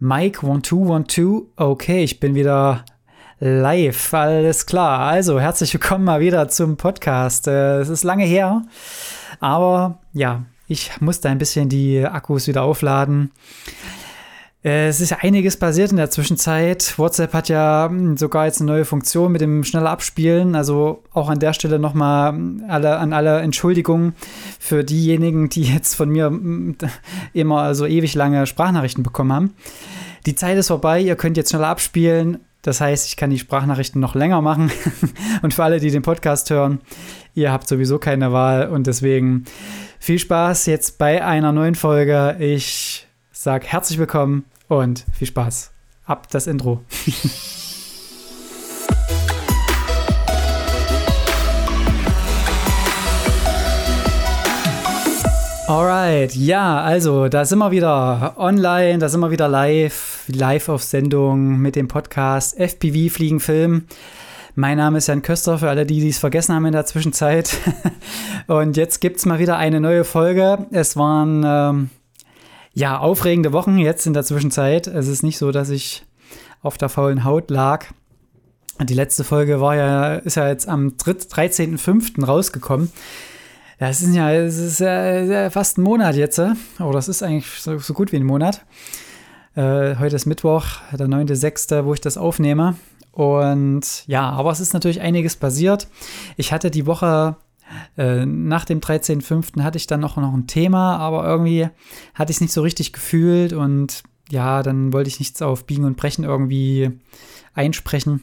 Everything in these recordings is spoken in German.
Mike 1212. Okay, ich bin wieder live. Alles klar. Also, herzlich willkommen mal wieder zum Podcast. Äh, es ist lange her, aber ja, ich musste ein bisschen die Akkus wieder aufladen. Äh, es ist ja einiges passiert in der Zwischenzeit. WhatsApp hat ja hm, sogar jetzt eine neue Funktion mit dem schneller Abspielen. Also auch an der Stelle nochmal hm, alle, an alle Entschuldigungen für diejenigen, die jetzt von mir hm, immer so ewig lange Sprachnachrichten bekommen haben. Die Zeit ist vorbei, ihr könnt jetzt schneller abspielen. Das heißt, ich kann die Sprachnachrichten noch länger machen. und für alle, die den Podcast hören, ihr habt sowieso keine Wahl. Und deswegen viel Spaß jetzt bei einer neuen Folge. Ich sage herzlich willkommen und viel Spaß. Ab das Intro. Alright, ja, also da sind wir wieder online, da sind wir wieder live, live auf Sendung mit dem Podcast FPV Fliegen Film. Mein Name ist Jan Köster, für alle, die es vergessen haben in der Zwischenzeit. Und jetzt gibt es mal wieder eine neue Folge. Es waren ähm, ja aufregende Wochen jetzt in der Zwischenzeit. Es ist nicht so, dass ich auf der faulen Haut lag. Die letzte Folge war ja, ist ja jetzt am 13.05. rausgekommen. Das ist ja, es ist ja fast ein Monat jetzt. Oder oh, das ist eigentlich so, so gut wie ein Monat. Äh, heute ist Mittwoch, der 9.6., wo ich das aufnehme. Und ja, aber es ist natürlich einiges passiert. Ich hatte die Woche äh, nach dem 13.05. hatte ich dann noch, noch ein Thema, aber irgendwie hatte ich es nicht so richtig gefühlt und ja, dann wollte ich nichts auf Biegen und Brechen irgendwie einsprechen.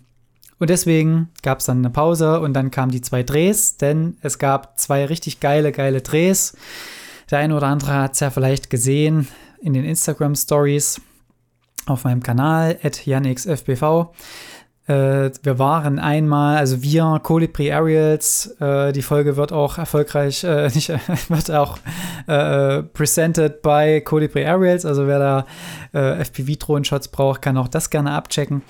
Und deswegen gab es dann eine Pause und dann kamen die zwei Drehs, denn es gab zwei richtig geile, geile Drehs. Der eine oder andere hat es ja vielleicht gesehen in den Instagram Stories auf meinem Kanal, at janixfbv. Äh, wir waren einmal, also wir, Colibri Aerials, äh, die Folge wird auch erfolgreich, äh, nicht, wird auch äh, presented by Colibri Aerials, also wer da äh, FPV-Drohnen-Shots braucht, kann auch das gerne abchecken.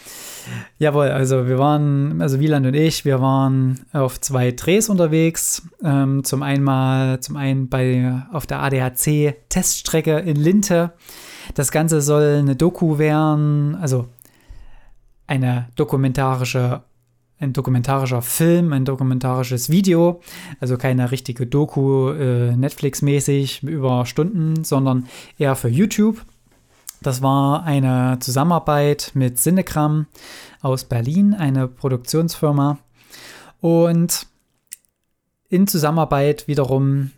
Jawohl, also wir waren, also Wieland und ich, wir waren auf zwei Drehs unterwegs. Ähm, zum einen zum einen bei, auf der ADAC-Teststrecke in Linte. Das Ganze soll eine Doku werden, also eine dokumentarische, ein dokumentarischer Film, ein dokumentarisches Video, also keine richtige Doku äh, Netflix-mäßig über Stunden, sondern eher für YouTube. Das war eine Zusammenarbeit mit Cinegram aus Berlin, eine Produktionsfirma. Und in Zusammenarbeit wiederum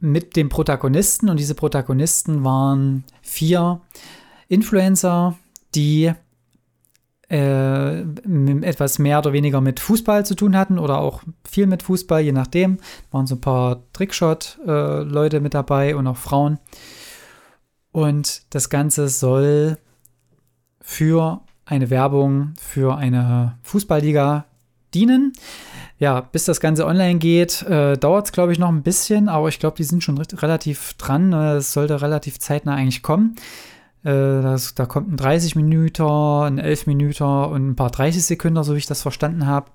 mit dem Protagonisten. Und diese Protagonisten waren vier Influencer, die äh, etwas mehr oder weniger mit Fußball zu tun hatten oder auch viel mit Fußball, je nachdem. Waren so ein paar Trickshot-Leute äh, mit dabei und auch Frauen. Und das Ganze soll für eine Werbung für eine Fußballliga dienen. Ja, bis das Ganze online geht, äh, dauert es, glaube ich, noch ein bisschen, aber ich glaube, die sind schon relativ dran. Es sollte relativ zeitnah eigentlich kommen. Äh, das, da kommt ein 30 Minuten, ein 11 Minuten und ein paar 30 Sekunden, so wie ich das verstanden habe.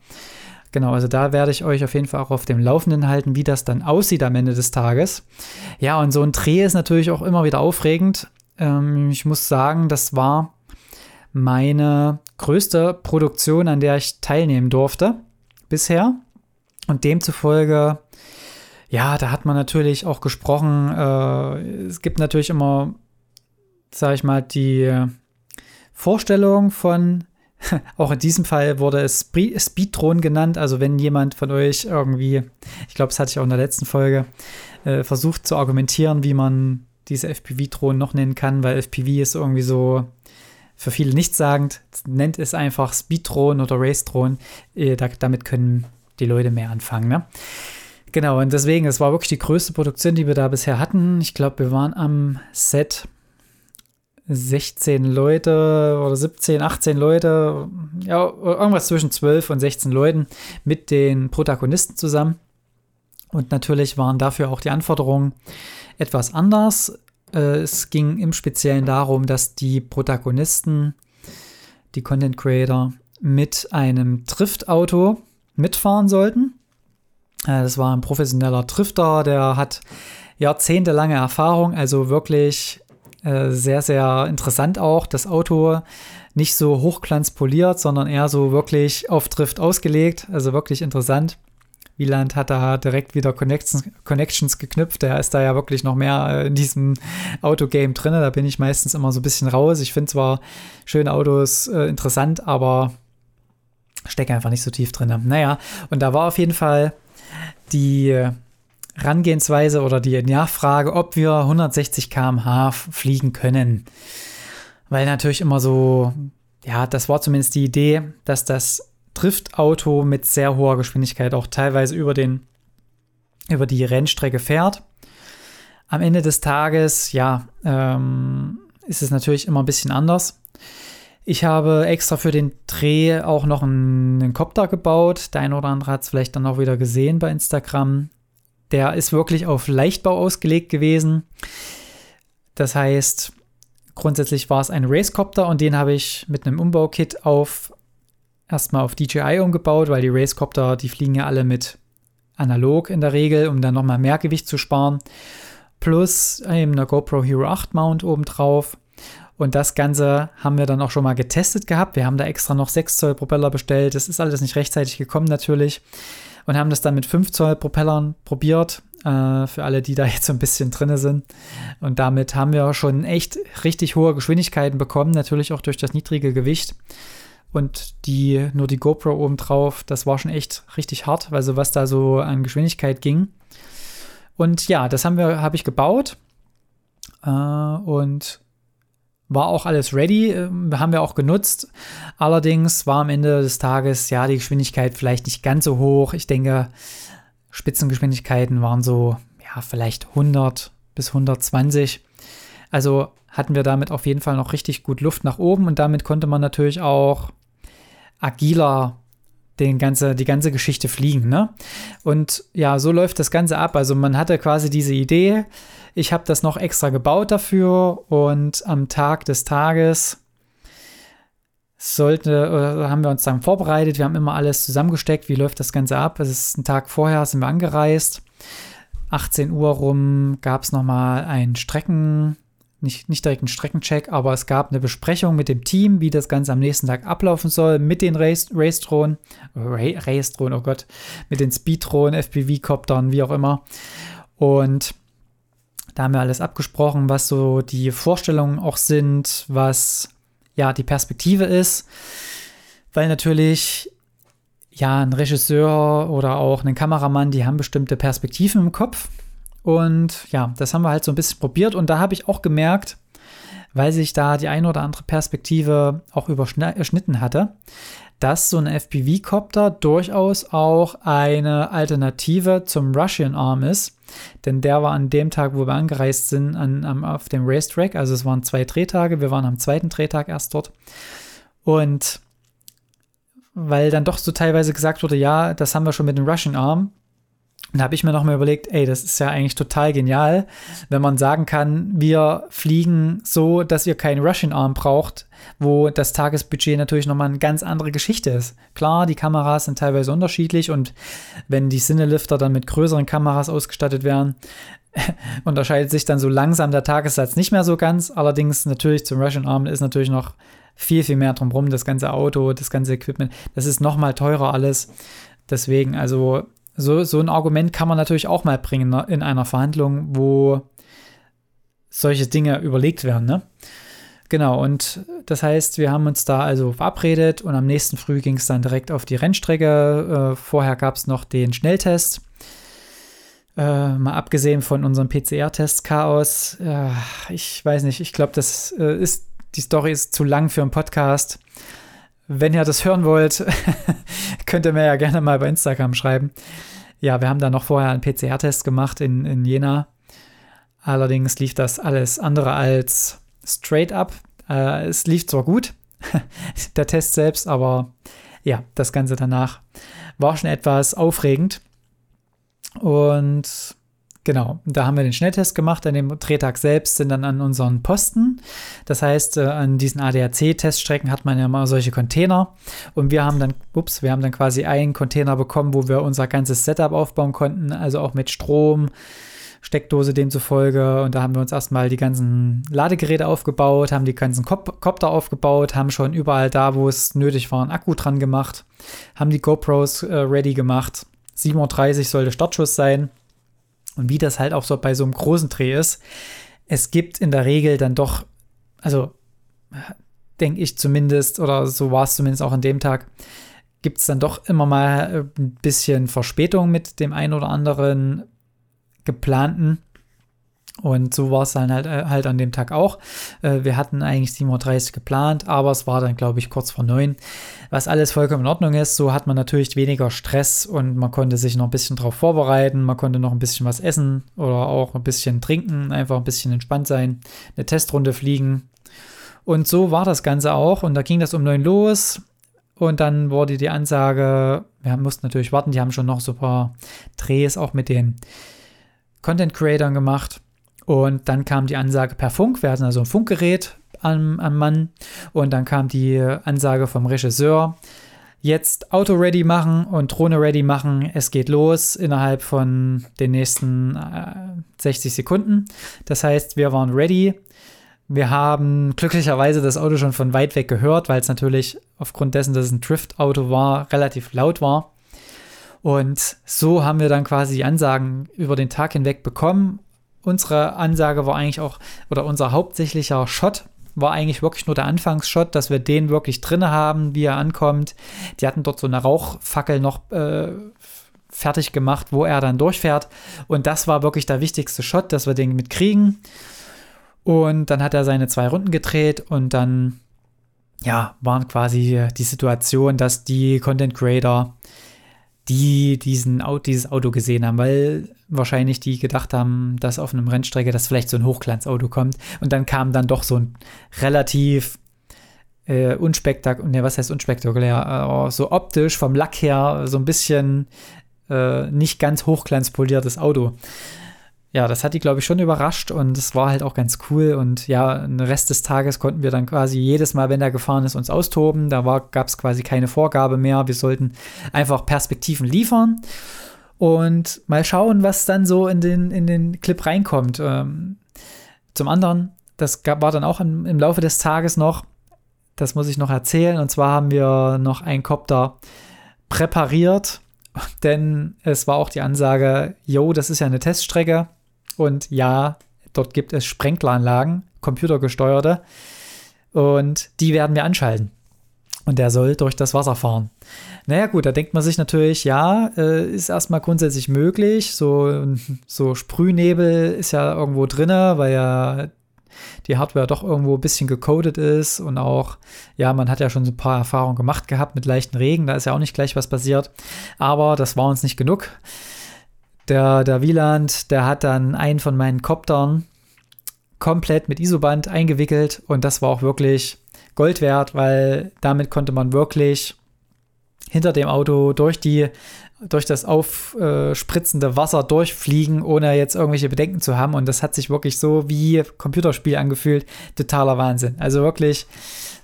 Genau, also da werde ich euch auf jeden Fall auch auf dem Laufenden halten, wie das dann aussieht am Ende des Tages. Ja, und so ein Dreh ist natürlich auch immer wieder aufregend. Ähm, ich muss sagen, das war meine größte Produktion, an der ich teilnehmen durfte bisher. Und demzufolge, ja, da hat man natürlich auch gesprochen. Äh, es gibt natürlich immer sage ich mal, die Vorstellung von, auch in diesem Fall wurde es Speedthron genannt, also wenn jemand von euch irgendwie, ich glaube, das hatte ich auch in der letzten Folge, äh, versucht zu argumentieren, wie man diese FPV-Drohnen noch nennen kann, weil FPV ist irgendwie so für viele nichtssagend, nennt es einfach Speed-Drohnen oder Race-Drohnen, äh, da, damit können die Leute mehr anfangen, ne? Genau, und deswegen, es war wirklich die größte Produktion, die wir da bisher hatten. Ich glaube, wir waren am Set 16 Leute oder 17, 18 Leute, ja, irgendwas zwischen 12 und 16 Leuten mit den Protagonisten zusammen. Und natürlich waren dafür auch die Anforderungen etwas anders. Äh, es ging im Speziellen darum, dass die Protagonisten, die Content Creator, mit einem Driftauto mitfahren sollten. Äh, das war ein professioneller Drifter, der hat jahrzehntelange Erfahrung, also wirklich Äh, sehr, sehr interessant auch. Das Auto nicht so hochglanzpoliert, sondern eher so wirklich auf Drift ausgelegt. Also wirklich interessant. Wieland hat da direkt wieder Connections, Connections geknüpft. Der ist da ja wirklich noch mehr in diesem Autogame drin. Da bin ich meistens immer so ein bisschen raus. Ich finde zwar schöne Autos äh, interessant, aber stecke einfach nicht so tief drin. Naja, und da war auf jeden Fall die Herangehensweise oder die Nachfrage, ob wir 160 km/h fliegen können. Weil natürlich immer so, ja, das war zumindest die Idee, dass das Driftauto mit sehr hoher Geschwindigkeit auch teilweise über, den, über die Rennstrecke fährt. Am Ende des Tages, ja, ähm, ist es natürlich immer ein bisschen anders. Ich habe extra für den Dreh auch noch einen, einen Copter gebaut. Der eine oder andere hat es vielleicht dann auch wieder gesehen bei Instagram. Der ist wirklich auf Leichtbau ausgelegt gewesen. Das heißt, grundsätzlich war es ein Racecopter und den habe ich mit einem Umbaukit auf erstmal auf DJI umgebaut, weil die Racecopter, die fliegen ja alle mit analog in der Regel, um dann nochmal mehr Gewicht zu sparen. Plus eben eine GoPro Hero 8 Mount obendrauf. Und das Ganze haben wir dann auch schon mal getestet gehabt. Wir haben da extra noch 6 Zoll Propeller bestellt. Das ist alles nicht rechtzeitig gekommen natürlich und haben das dann mit 5 Zoll Propellern probiert. Äh, für alle, die da jetzt so ein bisschen drin sind. Und damit haben wir schon echt richtig hohe Geschwindigkeiten bekommen, natürlich auch durch das niedrige Gewicht. Und die, nur die GoPro oben drauf, das war schon echt richtig hart, also was da so an Geschwindigkeit ging. Und ja, das haben wir, habe ich gebaut. Äh, und war auch alles ready, äh, haben wir auch genutzt. Allerdings war am Ende des Tages ja die Geschwindigkeit vielleicht nicht ganz so hoch. Ich denke, Spitzengeschwindigkeiten waren so, ja, vielleicht 100 bis 120. Also hatten wir damit auf jeden Fall noch richtig gut Luft nach oben und damit konnte man natürlich auch agiler den ganze, die ganze Geschichte fliegen. Ne? Und ja, so läuft das Ganze ab. Also man hatte quasi diese Idee, ich habe das noch extra gebaut dafür und am Tag des Tages sollte, haben wir uns dann vorbereitet. Wir haben immer alles zusammengesteckt. Wie läuft das Ganze ab? Es ist ein Tag vorher, sind wir angereist. 18 Uhr rum gab es nochmal einen Strecken, nicht, nicht direkt einen Streckencheck, aber es gab eine Besprechung mit dem Team, wie das Ganze am nächsten Tag ablaufen soll, mit den Race-Drohnen, Race-Drohnen, oh Gott, mit den Speed-Drohnen, FPV-Koptern, wie auch immer. Und da haben wir alles abgesprochen, was so die Vorstellungen auch sind, was ja die Perspektive ist. Weil natürlich ja ein Regisseur oder auch ein Kameramann, die haben bestimmte Perspektiven im Kopf. Und ja, das haben wir halt so ein bisschen probiert. Und da habe ich auch gemerkt, weil sich da die eine oder andere Perspektive auch überschnitten hatte, dass so ein FPV-Copter durchaus auch eine Alternative zum Russian Arm ist. Denn der war an dem Tag, wo wir angereist sind, an, an, auf dem Racetrack. Also es waren zwei Drehtage. Wir waren am zweiten Drehtag erst dort. Und weil dann doch so teilweise gesagt wurde, ja, das haben wir schon mit dem Russian Arm, da habe ich mir nochmal überlegt, ey, das ist ja eigentlich total genial, wenn man sagen kann, wir fliegen so, dass ihr keinen Russian Arm braucht, wo das Tagesbudget natürlich nochmal eine ganz andere Geschichte ist. Klar, die Kameras sind teilweise unterschiedlich und wenn die Cinelifter dann mit größeren Kameras ausgestattet werden, unterscheidet sich dann so langsam der Tagessatz nicht mehr so ganz. Allerdings natürlich zum Russian Arm ist natürlich noch viel, viel mehr drumherum, das ganze Auto, das ganze Equipment, das ist nochmal teurer alles. Deswegen, also so, so ein Argument kann man natürlich auch mal bringen ne, in einer Verhandlung, wo solche Dinge überlegt werden. Ne? Genau, und das heißt, wir haben uns da also verabredet und am nächsten Früh ging es dann direkt auf die Rennstrecke. Äh, vorher gab es noch den Schnelltest. Äh, mal abgesehen von unserem PCR-Test-Chaos. Äh, ich weiß nicht, ich glaube, das äh, ist, die Story ist zu lang für einen Podcast. Wenn ihr das hören wollt, könnt ihr mir ja gerne mal bei Instagram schreiben. Ja, wir haben da noch vorher einen PCR-Test gemacht in, in Jena. Allerdings lief das alles andere als straight up. Äh, es lief zwar gut, der Test selbst, aber ja, das Ganze danach war schon etwas aufregend. Und Genau, da haben wir den Schnelltest gemacht. An dem Drehtag selbst sind dann an unseren Posten. Das heißt, äh, an diesen ADAC-Teststrecken hat man ja mal solche Container. Und wir haben dann, ups, wir haben dann quasi einen Container bekommen, wo wir unser ganzes Setup aufbauen konnten. Also auch mit Strom, Steckdose demzufolge. Und da haben wir uns erstmal die ganzen Ladegeräte aufgebaut, haben die ganzen Cop Copter aufgebaut, haben schon überall da, wo es nötig war, einen Akku dran gemacht, haben die GoPros äh, ready gemacht. 7.30 Uhr sollte Startschuss sein. Und wie das halt auch so bei so einem großen Dreh ist, es gibt in der Regel dann doch, also denke ich zumindest, oder so war es zumindest auch an dem Tag, gibt es dann doch immer mal äh, ein bisschen Verspätung mit dem einen oder anderen geplanten. Und so war es dann halt, äh, halt an dem Tag auch. Äh, wir hatten eigentlich 7.30 Uhr geplant, aber es war dann, glaube ich, kurz vor neun. Was alles vollkommen in Ordnung ist. So hat man natürlich weniger Stress und man konnte sich noch ein bisschen darauf vorbereiten. Man konnte noch ein bisschen was essen oder auch ein bisschen trinken, einfach ein bisschen entspannt sein, eine Testrunde fliegen. Und so war das Ganze auch. Und da ging das um neun los. Und dann wurde die Ansage, wir mussten natürlich warten, die haben schon noch so ein paar Drehs auch mit den Content Creatern gemacht. Und dann kam die Ansage per Funk. Wir hatten also ein Funkgerät am, am Mann. Und dann kam die Ansage vom Regisseur. Jetzt Auto ready machen und Drohne ready machen. Es geht los innerhalb von den nächsten äh, 60 Sekunden. Das heißt, wir waren ready. Wir haben glücklicherweise das Auto schon von weit weg gehört, weil es natürlich aufgrund dessen, dass es ein Drift-Auto war, relativ laut war. Und so haben wir dann quasi die Ansagen über den Tag hinweg bekommen. Unsere Ansage war eigentlich auch, oder unser hauptsächlicher Shot war eigentlich wirklich nur der Anfangsshot, dass wir den wirklich drin haben, wie er ankommt. Die hatten dort so eine Rauchfackel noch äh, fertig gemacht, wo er dann durchfährt. Und das war wirklich der wichtigste Shot, dass wir den mitkriegen. Und dann hat er seine zwei Runden gedreht und dann, ja, waren quasi die Situation, dass die Content Creator, die diesen, dieses Auto gesehen haben, weil wahrscheinlich die gedacht haben, dass auf einem Rennstrecke das vielleicht so ein Hochglanzauto kommt. Und dann kam dann doch so ein relativ äh, unspektakulär, ne, was heißt unspektakulär, äh, so optisch vom Lack her so ein bisschen äh, nicht ganz hochglanzpoliertes Auto ja, das hat die, glaube ich, schon überrascht und es war halt auch ganz cool. Und ja, den Rest des Tages konnten wir dann quasi jedes Mal, wenn er gefahren ist, uns austoben. Da gab es quasi keine Vorgabe mehr. Wir sollten einfach Perspektiven liefern und mal schauen, was dann so in den, in den Clip reinkommt. Ähm, zum anderen, das gab, war dann auch im, im Laufe des Tages noch, das muss ich noch erzählen. Und zwar haben wir noch einen Copter präpariert, denn es war auch die Ansage, yo, das ist ja eine Teststrecke und ja, dort gibt es Sprenkleranlagen, computergesteuerte. Und die werden wir anschalten. Und der soll durch das Wasser fahren. Naja, gut, da denkt man sich natürlich, ja, äh, ist erstmal grundsätzlich möglich. So, so Sprühnebel ist ja irgendwo drin, weil ja die Hardware doch irgendwo ein bisschen gecodet ist und auch, ja, man hat ja schon so ein paar Erfahrungen gemacht gehabt mit leichten Regen, da ist ja auch nicht gleich was passiert. Aber das war uns nicht genug. Der, der Wieland, der hat dann einen von meinen Koptern komplett mit Isoband eingewickelt und das war auch wirklich Gold wert, weil damit konnte man wirklich hinter dem Auto durch die durch das aufspritzende Wasser durchfliegen, ohne jetzt irgendwelche Bedenken zu haben. Und das hat sich wirklich so wie Computerspiel angefühlt. Totaler Wahnsinn. Also wirklich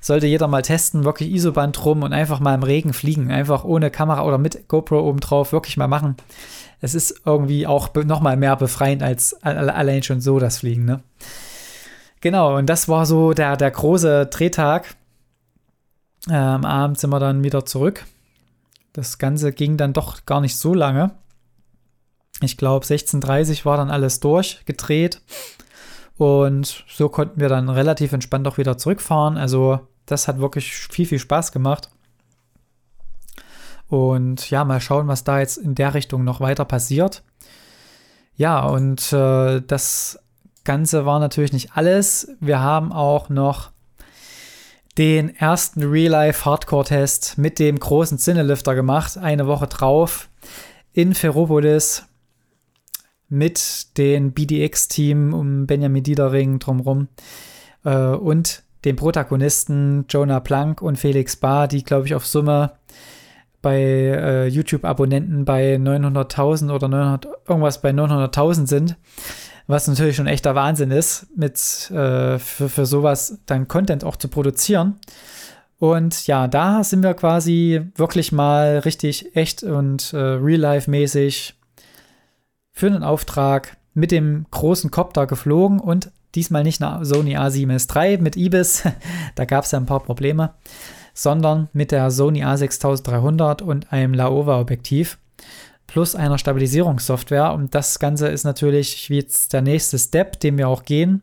sollte jeder mal testen, wirklich Isoband rum und einfach mal im Regen fliegen. Einfach ohne Kamera oder mit GoPro oben drauf wirklich mal machen es ist irgendwie auch noch mal mehr befreiend als allein schon so das Fliegen, ne? Genau, und das war so der, der große Drehtag. Ähm, abends sind wir dann wieder zurück. Das Ganze ging dann doch gar nicht so lange. Ich glaube, 16.30 war dann alles durchgedreht. Und so konnten wir dann relativ entspannt auch wieder zurückfahren. Also, das hat wirklich viel, viel Spaß gemacht. Und ja, mal schauen, was da jetzt in der Richtung noch weiter passiert. Ja, und äh, das Ganze war natürlich nicht alles. Wir haben auch noch den ersten Real-Life-Hardcore-Test mit dem großen Zinnelifter gemacht, eine Woche drauf in Ferropolis mit dem BDX-Team um Benjamin Diedering drumherum äh, und den Protagonisten Jonah Plank und Felix Bar, die, glaube ich, auf Summe bei äh, YouTube-Abonnenten bei 900.000 oder 900, irgendwas bei 900.000 sind, was natürlich schon echter Wahnsinn ist, mit äh, für, für sowas dann Content auch zu produzieren. Und ja, da sind wir quasi wirklich mal richtig echt und äh, real-life-mäßig für einen Auftrag mit dem großen Copter geflogen und diesmal nicht eine Sony A7S III mit IBIS, da gab es ja ein paar Probleme, sondern mit der Sony A6300 und einem Laowa-Objektiv plus einer Stabilisierungssoftware. Und das Ganze ist natürlich jetzt der nächste Step, den wir auch gehen.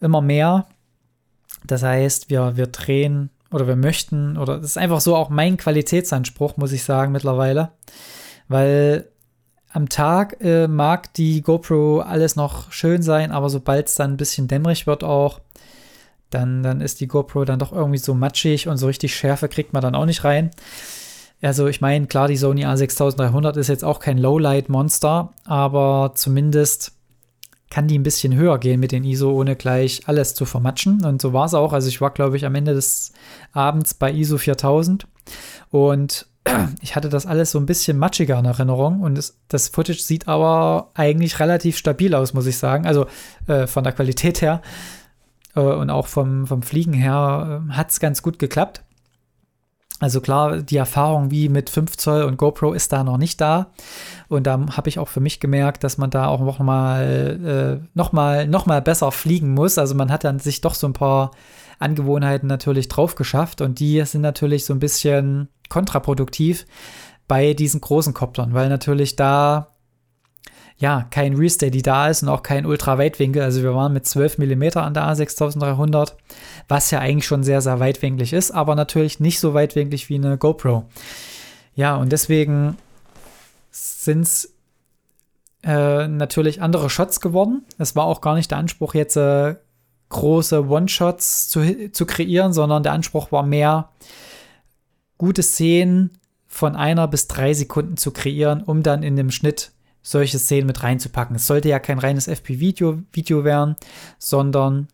Immer mehr. Das heißt, wir, wir drehen oder wir möchten, oder das ist einfach so auch mein Qualitätsanspruch, muss ich sagen, mittlerweile. Weil am Tag äh, mag die GoPro alles noch schön sein, aber sobald es dann ein bisschen dämmerig wird auch, dann, dann ist die GoPro dann doch irgendwie so matschig und so richtig Schärfe kriegt man dann auch nicht rein. Also ich meine, klar, die Sony A6300 ist jetzt auch kein Lowlight-Monster, aber zumindest kann die ein bisschen höher gehen mit den ISO, ohne gleich alles zu vermatschen. Und so war es auch. Also ich war, glaube ich, am Ende des Abends bei ISO 4000 und ich hatte das alles so ein bisschen matschiger in Erinnerung und das, das Footage sieht aber eigentlich relativ stabil aus, muss ich sagen. Also äh, von der Qualität her äh, und auch vom, vom Fliegen her äh, hat es ganz gut geklappt. Also klar, die Erfahrung wie mit 5 Zoll und GoPro ist da noch nicht da. Und da habe ich auch für mich gemerkt, dass man da auch noch mal, äh, noch mal, noch mal besser fliegen muss. Also man hat dann sich doch so ein paar Angewohnheiten natürlich drauf geschafft und die sind natürlich so ein bisschen kontraproduktiv bei diesen großen Koptern, weil natürlich da ja kein Resteady da ist und auch kein Ultraweitwinkel. Also wir waren mit 12 mm an der A6300, was ja eigentlich schon sehr, sehr weitwinklig ist, aber natürlich nicht so weitwinklig wie eine GoPro. Ja, und deswegen sind es äh, natürlich andere Shots geworden. Es war auch gar nicht der Anspruch, jetzt äh, große One-Shots zu, zu kreieren, sondern der Anspruch war mehr, gute Szenen von einer bis drei Sekunden zu kreieren, um dann in dem Schnitt solche Szenen mit reinzupacken. Es sollte ja kein reines FP-Video Video werden, sondern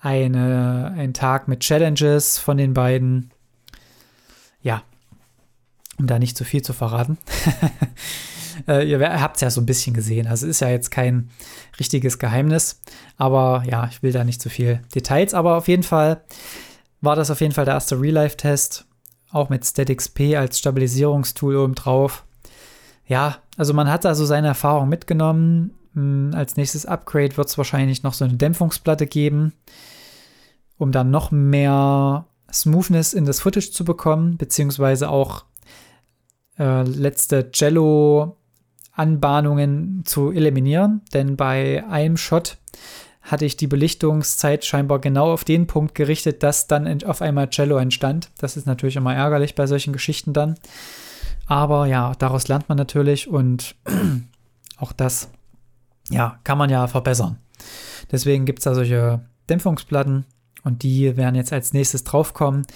eine, ein Tag mit Challenges von den beiden. Ja, um da nicht zu viel zu verraten. äh, ihr habt es ja so ein bisschen gesehen. Also ist ja jetzt kein richtiges Geheimnis. Aber ja, ich will da nicht zu viel Details. Aber auf jeden Fall war das auf jeden Fall der erste Real-Life-Test. Auch mit StaticXP als Stabilisierungstool oben drauf. Ja, also man hat da so seine Erfahrung mitgenommen. Hm, als nächstes Upgrade wird es wahrscheinlich noch so eine Dämpfungsplatte geben, um dann noch mehr Smoothness in das Footage zu bekommen, beziehungsweise auch äh, letzte Jello-Anbahnungen zu eliminieren. Denn bei einem Shot hatte ich die Belichtungszeit scheinbar genau auf den Punkt gerichtet, dass dann auf einmal Cello entstand. Das ist natürlich immer ärgerlich bei solchen Geschichten dann. Aber ja, daraus lernt man natürlich und auch das, ja, kann man ja verbessern. Deswegen gibt es da solche Dämpfungsplatten und die werden jetzt als nächstes draufkommen.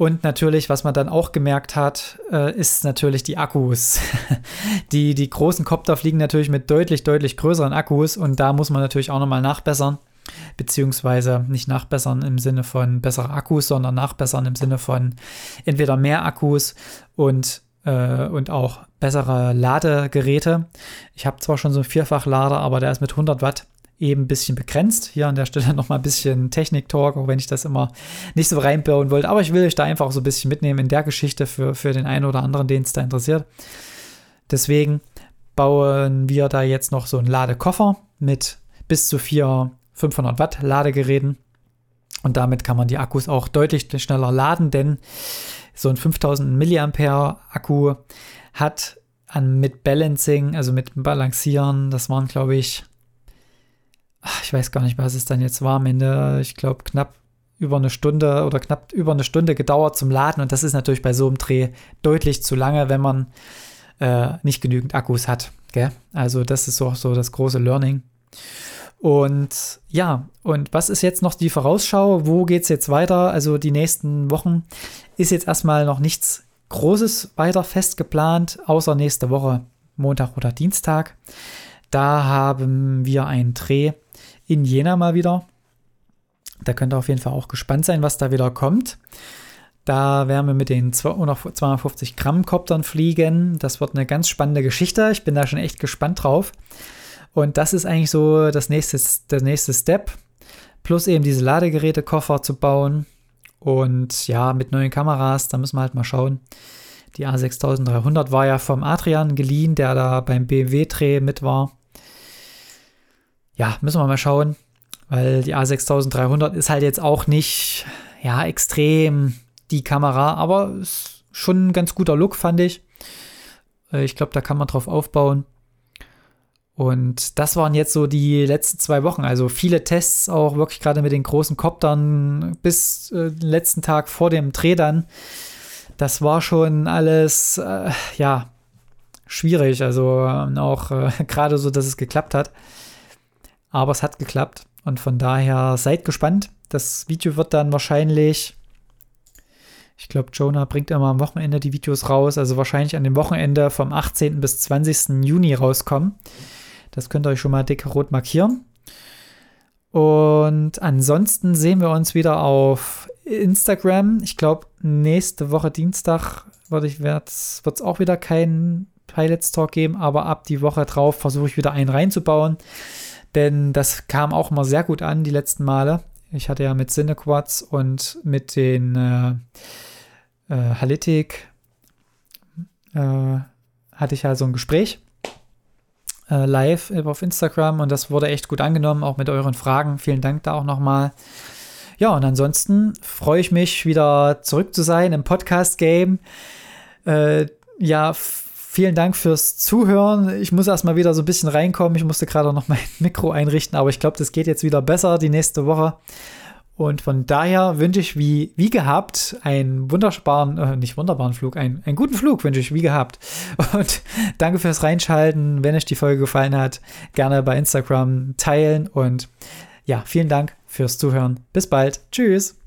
Und natürlich, was man dann auch gemerkt hat, äh, ist natürlich die Akkus. die, die großen Kopter fliegen natürlich mit deutlich, deutlich größeren Akkus und da muss man natürlich auch nochmal nachbessern. Beziehungsweise nicht nachbessern im Sinne von bessere Akkus, sondern nachbessern im Sinne von entweder mehr Akkus und, äh, und auch bessere Ladegeräte. Ich habe zwar schon so einen Vierfachlader, aber der ist mit 100 Watt eben ein bisschen begrenzt. Hier an der Stelle nochmal ein bisschen Technik-Talk, auch wenn ich das immer nicht so reinbauen wollte. Aber ich will euch da einfach so ein bisschen mitnehmen in der Geschichte für, für den einen oder anderen, den es da interessiert. Deswegen bauen wir da jetzt noch so einen Ladekoffer mit bis zu vier 500 Watt Ladegeräten. Und damit kann man die Akkus auch deutlich schneller laden, denn so ein 5000 Milliampere Akku hat an, mit Balancing, also mit Balancieren, das waren glaube ich ach, ich weiß gar nicht, was es dann jetzt war am Ende. Ich glaube, knapp über eine Stunde oder knapp über eine Stunde gedauert zum Laden. Und das ist natürlich bei so einem Dreh deutlich zu lange, wenn man äh, nicht genügend Akkus hat. Gell? Also, das ist auch so das große Learning. Und ja, und was ist jetzt noch die Vorausschau? Wo geht es jetzt weiter? Also, die nächsten Wochen ist jetzt erstmal noch nichts Großes weiter fest geplant, außer nächste Woche, Montag oder Dienstag. Da haben wir einen Dreh in Jena mal wieder. Da könnt ihr auf jeden Fall auch gespannt sein, was da wieder kommt. Da werden wir mit den 250 Gramm Koptern fliegen. Das wird eine ganz spannende Geschichte. Ich bin da schon echt gespannt drauf. Und das ist eigentlich so das nächste, der nächste Step. Plus eben diese Ladegerätekoffer zu bauen. Und ja, mit neuen Kameras, da müssen wir halt mal schauen. Die A6300 war ja vom Adrian geliehen, der da beim BMW-Dreh mit war. ja, müssen wir mal schauen, weil die A6300 ist halt jetzt auch nicht, ja, extrem die Kamera, aber schon ein ganz guter Look, fand ich. Äh, ich glaube, da kann man drauf aufbauen. Und das waren jetzt so die letzten zwei Wochen. Also viele Tests auch wirklich gerade mit den großen Koptern bis äh, den letzten Tag vor dem Dreh dann. Das war schon alles, äh, ja, schwierig. Also äh, auch gerade so, dass es geklappt hat. Aber es hat geklappt. Und von daher seid gespannt. Das Video wird dann wahrscheinlich, ich glaube, Jonah bringt immer am Wochenende die Videos raus. Also wahrscheinlich an dem Wochenende vom 18. bis 20. Juni rauskommen. Das könnt ihr euch schon mal dick rot markieren. Und ansonsten sehen wir uns wieder auf Instagram. Ich glaube, nächste Woche Dienstag wird es auch wieder keinen Pilots Talk geben, aber ab die Woche drauf versuche ich wieder einen reinzubauen. Denn das kam auch immer sehr gut an die letzten Male. Ich hatte ja mit Cinequads und mit den äh, äh, Halitik äh, hatte ich ja so ein Gespräch äh, live auf Instagram und das wurde echt gut angenommen, auch mit euren Fragen. Vielen Dank da auch nochmal. Ja, und ansonsten freue ich mich, wieder zurück zu sein im Podcast-Game. Äh, ja, vielen Dank fürs Zuhören. Ich muss erstmal wieder so ein bisschen reinkommen. Ich musste gerade noch mein Mikro einrichten, aber ich glaube, das geht jetzt wieder besser die nächste Woche. Und von daher wünsche ich wie, wie gehabt einen wunderbaren, äh, nicht wunderbaren Flug, einen, einen guten Flug wünsche ich wie gehabt. Und danke fürs Reinschalten. Wenn euch die Folge gefallen hat, gerne bei Instagram teilen. Und ja, vielen Dank fürs Zuhören. Bis bald. Tschüss.